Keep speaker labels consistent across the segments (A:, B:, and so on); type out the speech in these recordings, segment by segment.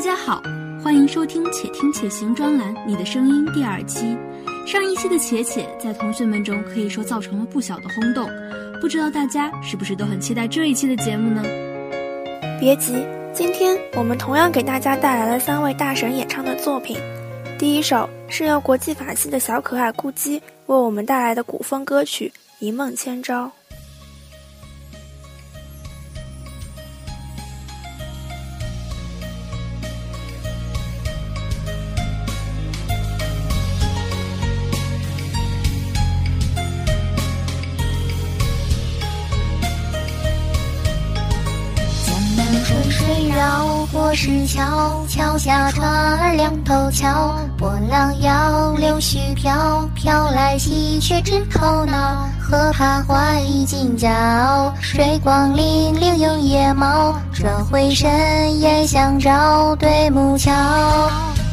A: 大家好，欢迎收听《且听且行》专栏《你的声音》第二期。上一期的“且且”在同学们中可以说造成了不小的轰动，不知道大家是不是都很期待这一期的节目呢？
B: 别急，今天我们同样给大家带来了三位大神演唱的作品。第一首是由国际法系的小可爱咕叽为我们带来的古风歌曲《一梦千朝》。
C: 石桥，桥下船儿两头翘。波浪摇，柳絮飘，飘来喜鹊枝头闹。河畔花已尽娇，水光粼粼映野猫。转回身，烟相照，对木桥。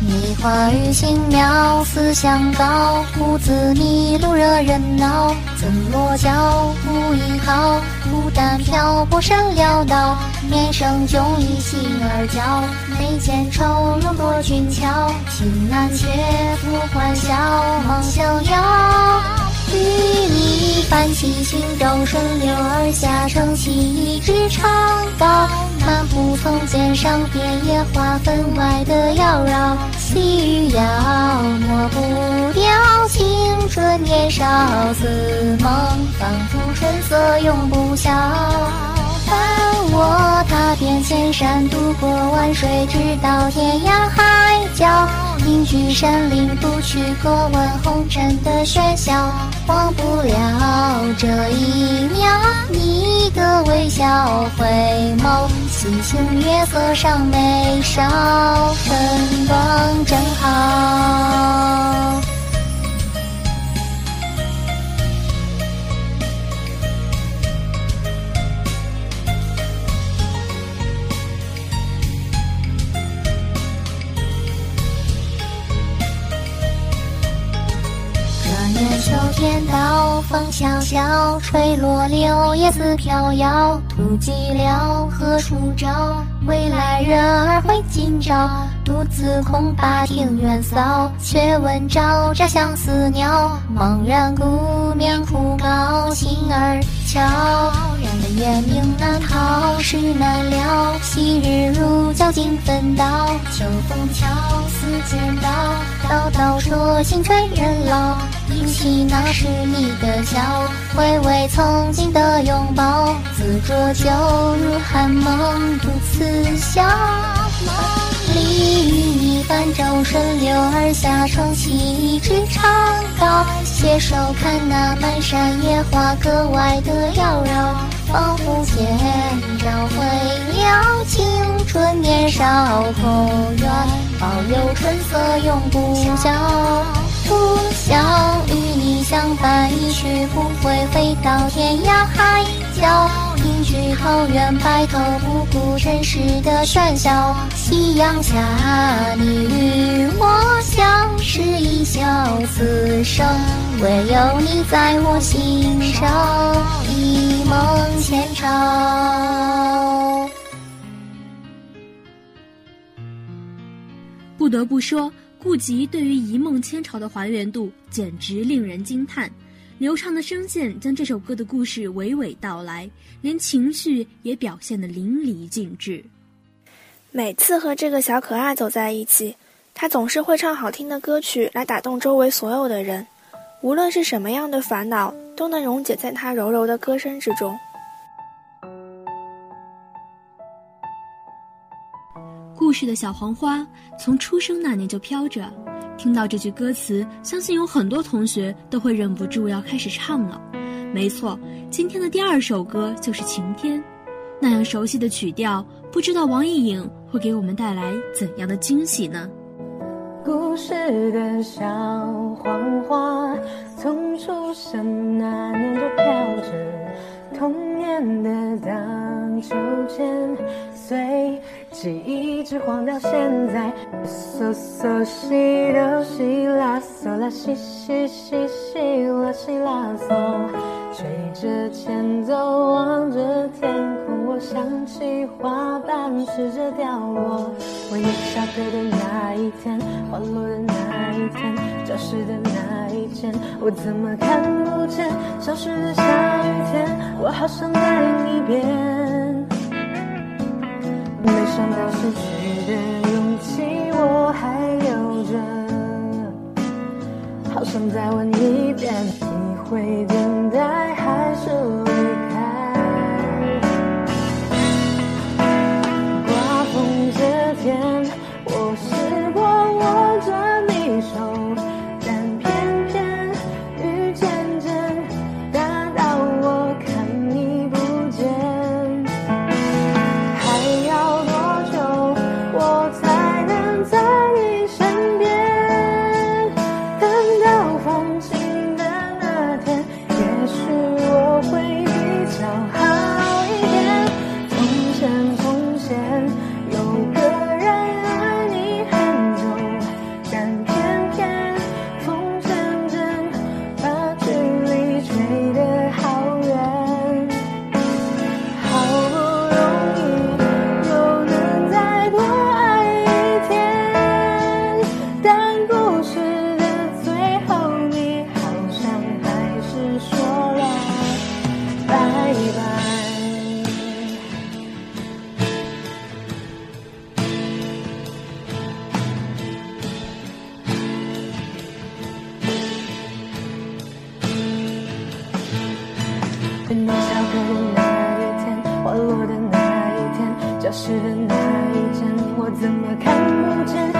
C: 梨花雨轻妙，思乡高，故自迷路惹人恼。怎落脚，无依靠，孤单漂泊山潦倒。面生迥异心儿娇，眉间愁容多俊俏。情难却复欢笑，梦逍遥。与你泛起轻舟，顺流而下，撑起一支长篙。漫步从肩上，遍野花分外的妖娆。细雨遥，抹不掉青春年少。似梦，仿佛春色永不消。伴我踏遍千山，渡过万水，直到天涯海角。隐居山林，不去过问红尘的喧嚣。忘不了这一秒，你的微笑，回眸，星星月色上眉梢，春光正好。天道风萧萧，吹落柳叶似飘摇。徒寂寥，何处找未来人儿回今朝？独自空把庭院扫，却闻朝喳相思鸟。茫然孤面苦高，心儿悄。人烟明难逃，事难了。昔日如胶尽分道，秋风悄，似剪刀。刀刀说心催人老，忆起那时你的笑，回味曾经的拥抱。自浊酒入寒梦，独自笑。梦里与你泛舟顺流而下，撑起一支长篙，携手看那满山野花，格外的妖娆。仿佛千朝回了，青春年少后愿保留春色永不消。想与你相伴，一去不回，飞到天涯海角。隐居桃源，白头不顾尘世的喧嚣。夕阳下，你与我相视一笑，此生唯有你在我心上。一梦千朝。
A: 不得不说，顾及对于《一梦千朝》的还原度简直令人惊叹。流畅的声线将这首歌的故事娓娓道来，连情绪也表现得淋漓尽致。
B: 每次和这个小可爱走在一起，他总是会唱好听的歌曲来打动周围所有的人，无论是什么样的烦恼，都能溶解在他柔柔的歌声之中。
A: 故事的小黄花从出生那年就飘着。听到这句歌词，相信有很多同学都会忍不住要开始唱了。没错，今天的第二首歌就是《晴天》，那样熟悉的曲调，不知道王艺颖会给我们带来怎样的惊喜呢？
D: 故事的小黄花，从出生那年就飘着，童年的荡秋千，随。记忆一直晃到现在，嗦嗦西哆西拉嗦拉西西西西拉西拉嗦，吹着前奏，望着天空，我想起花瓣试着掉落，我你下课的那一天，花落的那一天，教室的那一间，我怎么看不见？消失的下雨天，我好想再一遍。没想到失去的勇气我还留着，好想再问一遍，你会天，教室的那一盏，我怎么看不见？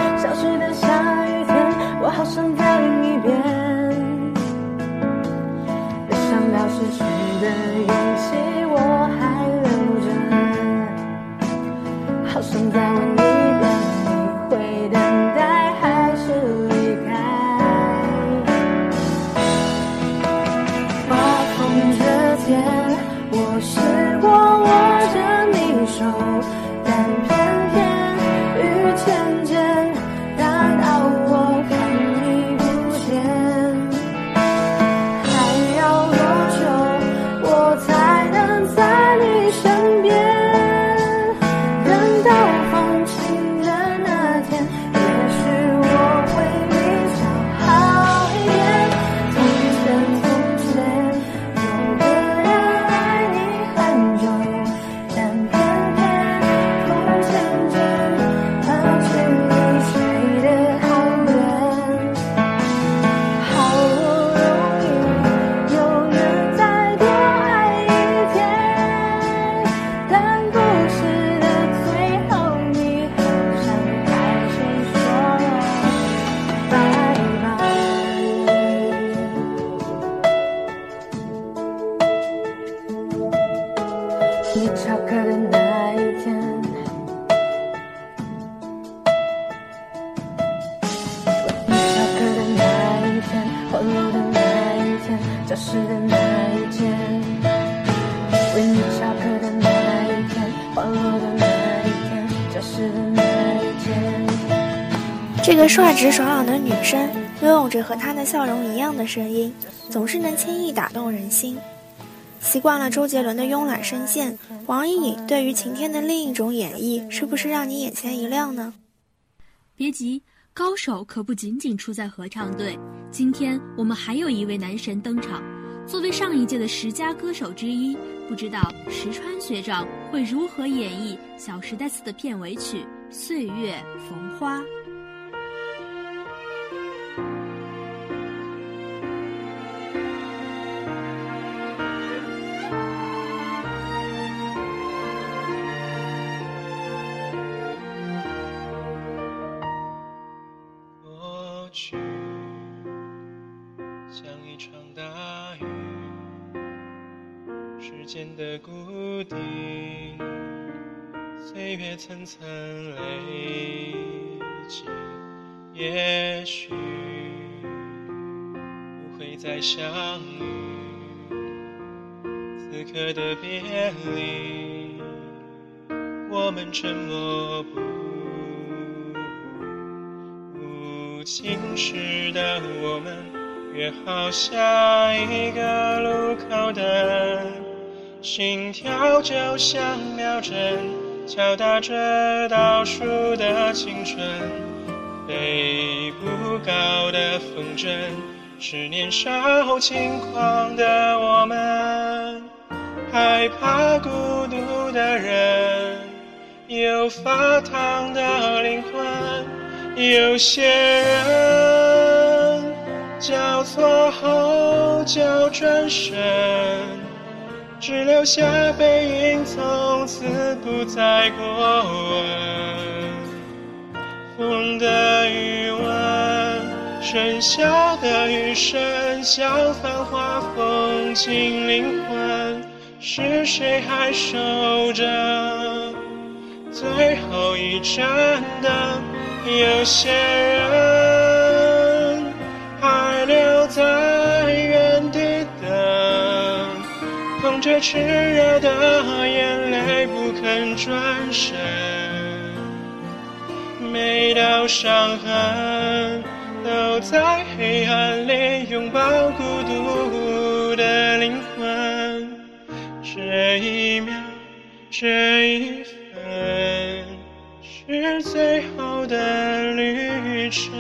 D: 这个
B: 率直爽朗的女生，拥有着和她的笑容一样的声音，总是能轻易打动人心。习惯了周杰伦的慵懒声线，王颖颖对于晴天的另一种演绎，是不是让你眼前一亮呢？
A: 别急，高手可不仅仅出在合唱队。今天我们还有一位男神登场，作为上一届的十佳歌手之一，不知道石川学长会如何演绎《小时代四》的片尾曲《岁月逢花》。
E: 间的谷底，岁月层层累积，也许不会再相遇。此刻的别离，我们沉默不无情时的我们，约好下一个路口等，心跳就像秒针，敲打着倒数的青春，飞不高的风筝，是年少轻狂的我们，害怕孤独的人，有发烫的灵魂，有些人交错后就转身。只留下背影，从此不再过问。风的余温，剩下的余生，像繁华风景灵魂，是谁还守着最后一盏灯？有些人炽热的眼泪不肯转身，每道伤痕都在黑暗里拥抱孤独的灵魂。这一秒，这一分，是最后的旅程。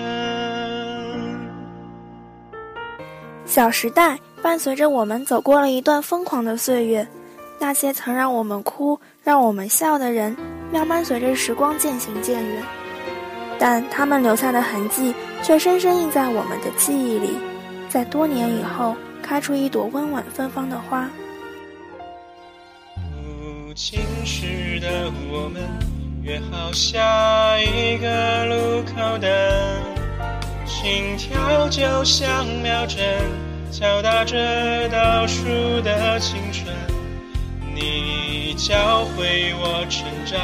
B: 小时代。伴随着我们走过了一段疯狂的岁月，那些曾让我们哭、让我们笑的人，慢慢随着时光渐行渐远，但他们留下的痕迹却深深印在我们的记忆里，在多年以后开出一朵温婉芬芳的花。
E: 不经事的我们约好下一个路口等，心跳就像秒针。敲打着倒数的青春，你教会我成长，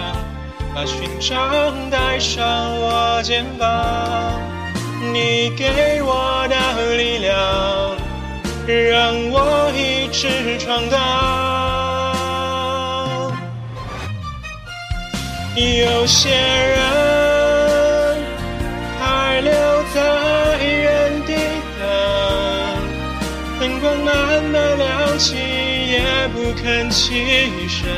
E: 把勋章带上我肩膀。你给我的力量，让我一直闯荡。有些人灯光慢慢亮起，也不肯起身。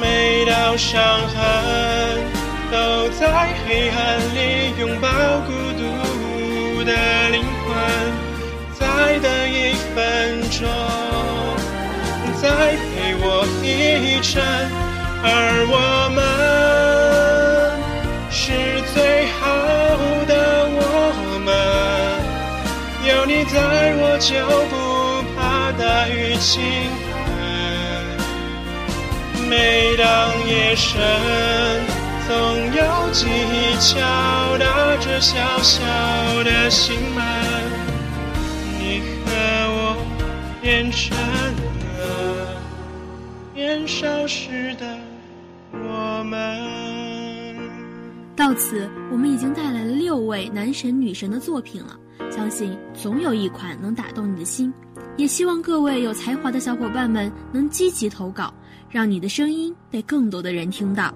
E: 每道伤痕都在黑暗里拥抱孤独的灵魂。再等一分钟，再陪我一程，而我们就不怕大雨倾盆。每当夜深，总有记忆敲打着小小的心门。你和我变成了年少时的我们。
A: 到此，我们已经带来了六位男神女神的作品了。相信总有一款能打动你的心，也希望各位有才华的小伙伴们能积极投稿，让你的声音被更多的人听到。